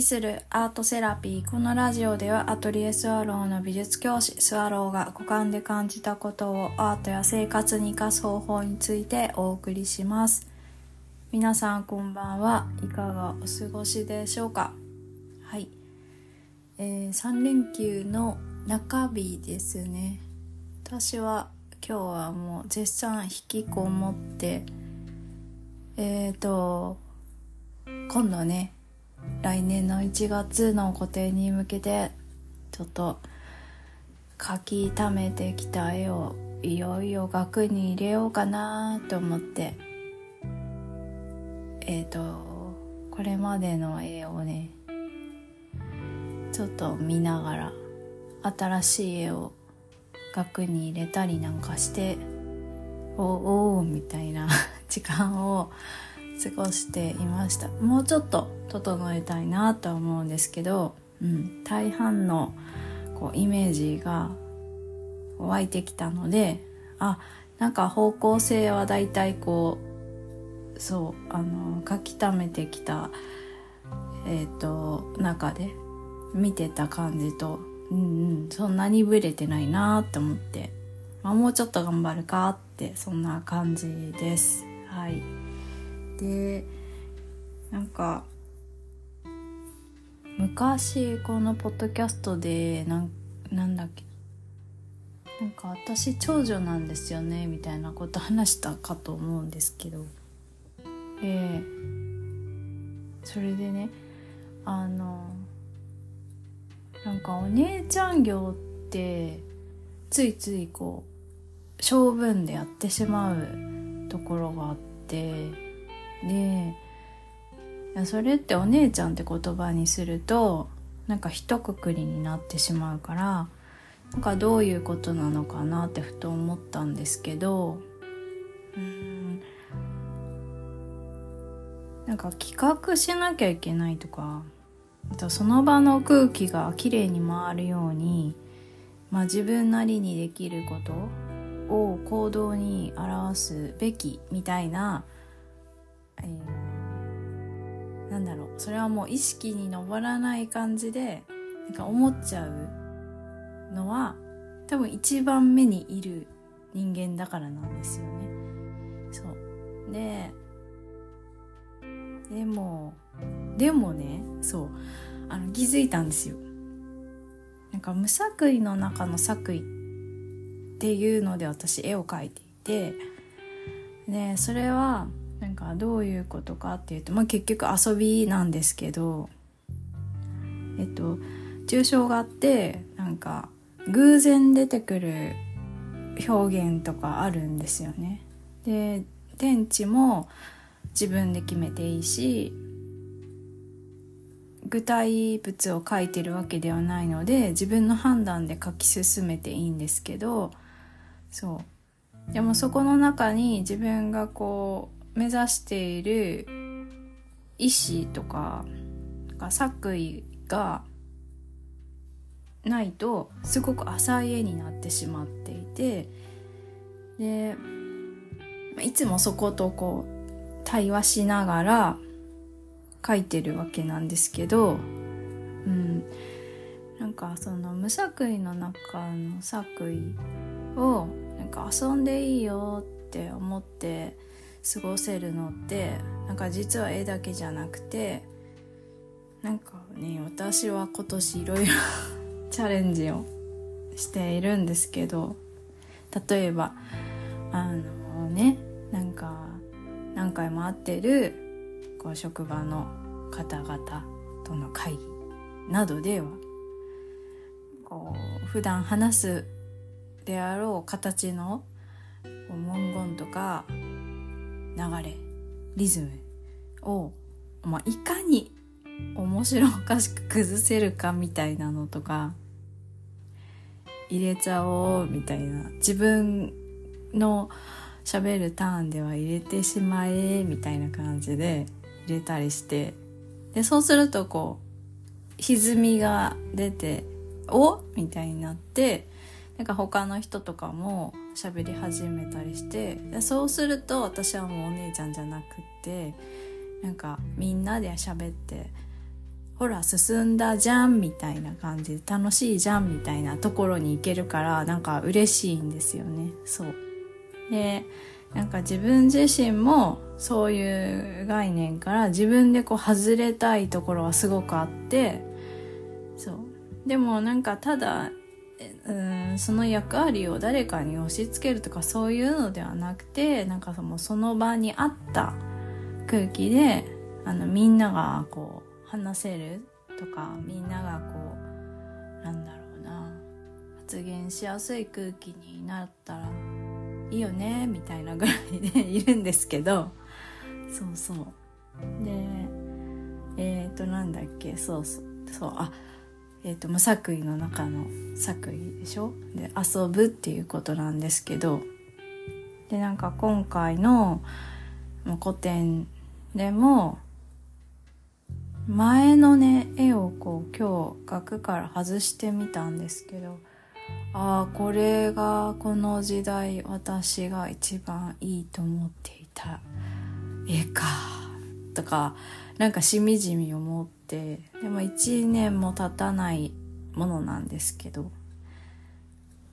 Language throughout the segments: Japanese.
するアートセラピー。このラジオではアトリエスワローの美術教師スワローが五感で感じたことをアートや生活に生かす方法についてお送りします。皆さんこんばんはいかがお過ごしでしょうか？はい、えー、3連休の中日ですね。私は今日はもう絶賛引きこもってえっ、ー、と今度ね来年の1月の個展に向けてちょっと書き溜めてきた絵をいよいよ額に入れようかなと思って。えっ、ー、とこれまでの絵をねちょっと見ながら新しい絵を額に入れたりなんかしておおみたいな 時間を過ごしていました。もうちょっと整えたいなとは思うんですけど、うん、大半のこうイメージが湧いてきたのであなんか方向性はだいたいこうそうあの書き溜めてきたえっ、ー、と中で見てた感じとうんうんそんなにブレてないなと思って、まあ、もうちょっと頑張るかってそんな感じです。はい。でなんか昔このポッドキャストでなんなんだっけなんか私長女なんですよねみたいなこと話したかと思うんですけどえそれでねあのなんかお姉ちゃん業ってついついこう性分でやってしまうところがあってでそれってお姉ちゃんって言葉にするとなんか一括りになってしまうからなんかどういうことなのかなってふと思ったんですけどうんなんか企画しなきゃいけないとかとその場の空気がきれいに回るように、まあ、自分なりにできることを行動に表すべきみたいな、えー、なんだろう。それはもう意識に上らない感じでなんか思っちゃうのは多分一番目にいる人間だからなんですよね。そう。ででもでもねそう。あの気づいたんですよ。なんか無作為の中の作為っていうので私絵を描いていてでそれはなんかどういうことかっていうと、まあ、結局遊びなんですけどえっと抽象画ってなんか偶然出てくる表現とかあるんですよね。で天地も自分で決めていいし具体物を書いてるわけではないので自分の判断で書き進めていいんですけどそうでもそこの中に自分がこう目指している意思とか作為がないとすごく浅い絵になってしまっていてでいつもそことこう対話しながら書いてるわけなんですけど、うん、なんかその無作為の中の作為をなんか遊んでいいよって思って過ごせるのってなんか実は絵だけじゃなくてなんかね私は今年いろいろチャレンジをしているんですけど例えばあのねなんか何回も会ってるこう職場の方々との会議などではこう普段話すであろう形の文言とか流れリズムを、まあ、いかに面白おかしく崩せるかみたいなのとか入れちゃおうみたいな自分の喋るターンでは入れてしまえみたいな感じで入れたりしてでそうするとこう歪みが出ておみたいになってなんか他の人とかも喋り始めたりしてそうすると私はもうお姉ちゃんじゃなくってなんかみんなで喋ってほら進んだじゃんみたいな感じで楽しいじゃんみたいなところに行けるからなんか嬉しいんですよね。そう。でなんか自分自身もそういう概念から自分でこう外れたいところはすごくあってそう。でもなんかただうんその役割を誰かに押し付けるとかそういうのではなくてなんかもうその場にあった空気であのみんながこう話せるとかみんながこうなんだろうな発言しやすい空気になったらいいよねみたいなぐらいでいるんですけどそうそう。でえっ、ー、となんだっけそうそう。そうあえっ、ー、と無作為の中の作為でしょ？で遊ぶっていうことなんですけど。でなんか今回の古典でも前のね絵をこう今日額から外してみたんですけどああこれがこの時代私が一番いいと思っていた絵かとかなんかしみじみ思ってでも1年も経たないものなんですけど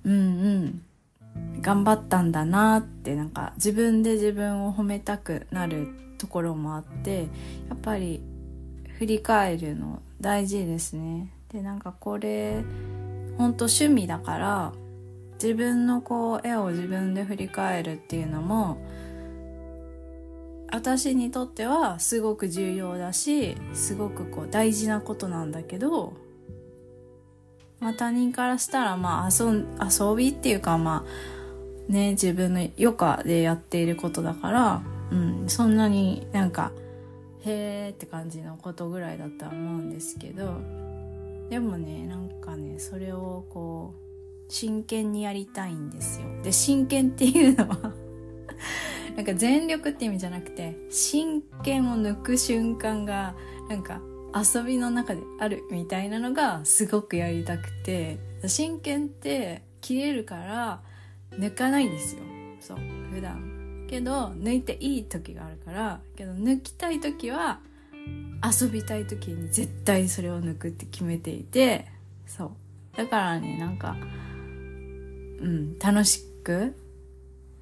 うんうん頑張ったんだなってなんか自分で自分を褒めたくなるところもあってやっぱり振り返るの大事ですね。でなんかこれほんと趣味だから自分のこう絵を自分で振り返るっていうのも私にとってはすごく重要だしすごくこう大事なことなんだけど、まあ、他人からしたらまあ遊遊びっていうかまあね自分の余暇でやっていることだから、うん、そんなになんかへーって感じのことぐらいだとは思うんですけどでもねなんかねそれをこう真剣にやりたいんですよ。で真剣っていうのはなんか全力って意味じゃなくて真剣を抜く瞬間がなんか遊びの中であるみたいなのがすごくやりたくて真剣って切れるから抜かないんですよ。そう普段。けど抜いていい時があるからけど抜きたい時は遊びたい時に絶対それを抜くって決めていてそう。だからねなんかうん楽しく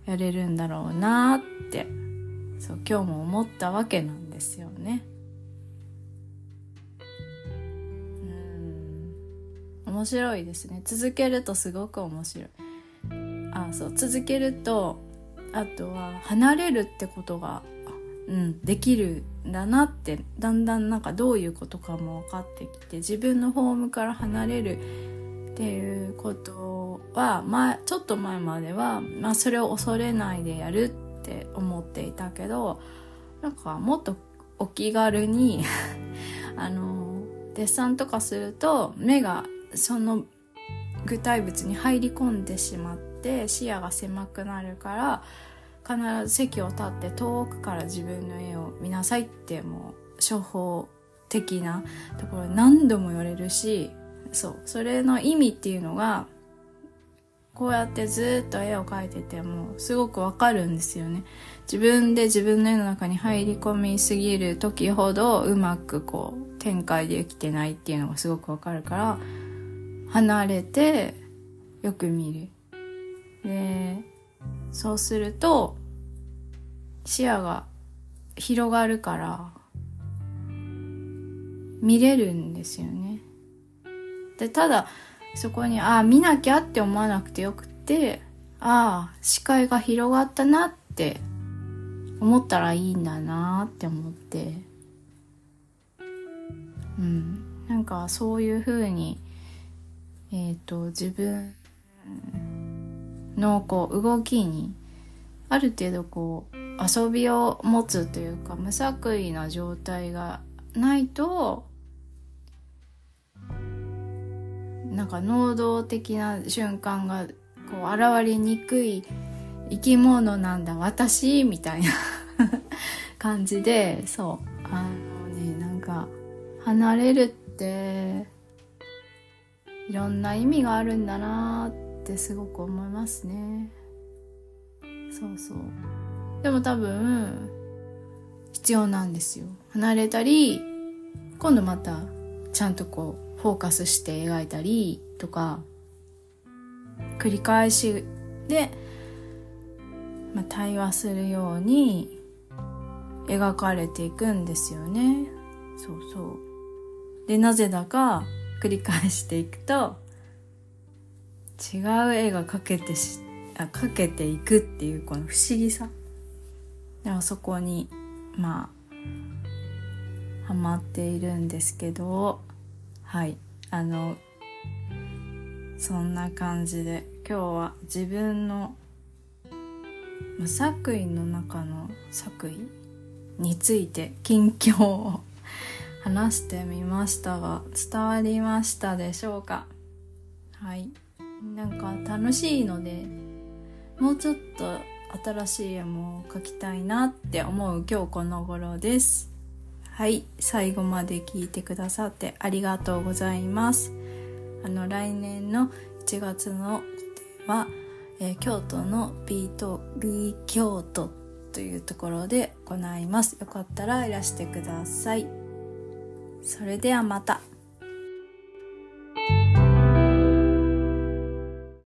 やれるんだろうなってそう今日も思ったわけなんですよね。うん。面白いですね。続けるとすごく面白い。あそう続けるとあとは離れるってことが、うん、できるんだなってだんだんなんかどういうことかも分かってきて自分のホームから離れるっていうことは前ちょっと前までは、まあ、それを恐れないでやるって思っていたけどなんかもっとお気軽に あのデッサンとかすると目がその具体物に入り込んでしまって視野が狭くなるから必ず席を立って遠くから自分の絵を見なさいってもう処方的なところ何度も言われるしそうそれの意味っていうのがこうやってずっと絵を描いててもすごくわかるんですよね自分で自分の絵の中に入り込みすぎる時ほどうまくこう展開できてないっていうのがすごくわかるから離れてよく見るでそうすると視野が広がるから見れるんですよね。でただそこにああ見なきゃって思わなくてよくてああ視界が広がったなって思ったらいいんだなって思って。うん。なんかそういうふうにえっ、ー、と自分のこう動きにある程度こう遊びを持つというか無作為な状態がないとなんか能動的な瞬間がこう現れにくい生き物なんだ私みたいな 感じでそう。あのねなんか離れるっていろんな意味があるんだなってってすごく思いますね。そうそう。でも多分必要なんですよ。離れたり今度またちゃんとこうフォーカスして描いたりとか繰り返しで、まあ、対話するように描かれていくんですよね。そうそう。で、なぜだか繰り返していくと違う絵が描けてしあ描けていくっていうこの不思議さ。でもそこにまあハマっているんですけどはい。あのそんな感じで今日は自分の作為の中の作為について近況を話してみましたが伝わりましたでしょうか？はい。なんか楽しいのでもうちょっと新しい絵も描きたいなって思う今日この頃です。はい最後まで聞いてくださってありがとうございます。あの来年の1月のは、えー、京都の B と B 京都というところで行います。よかったらいらしてください。それではまた。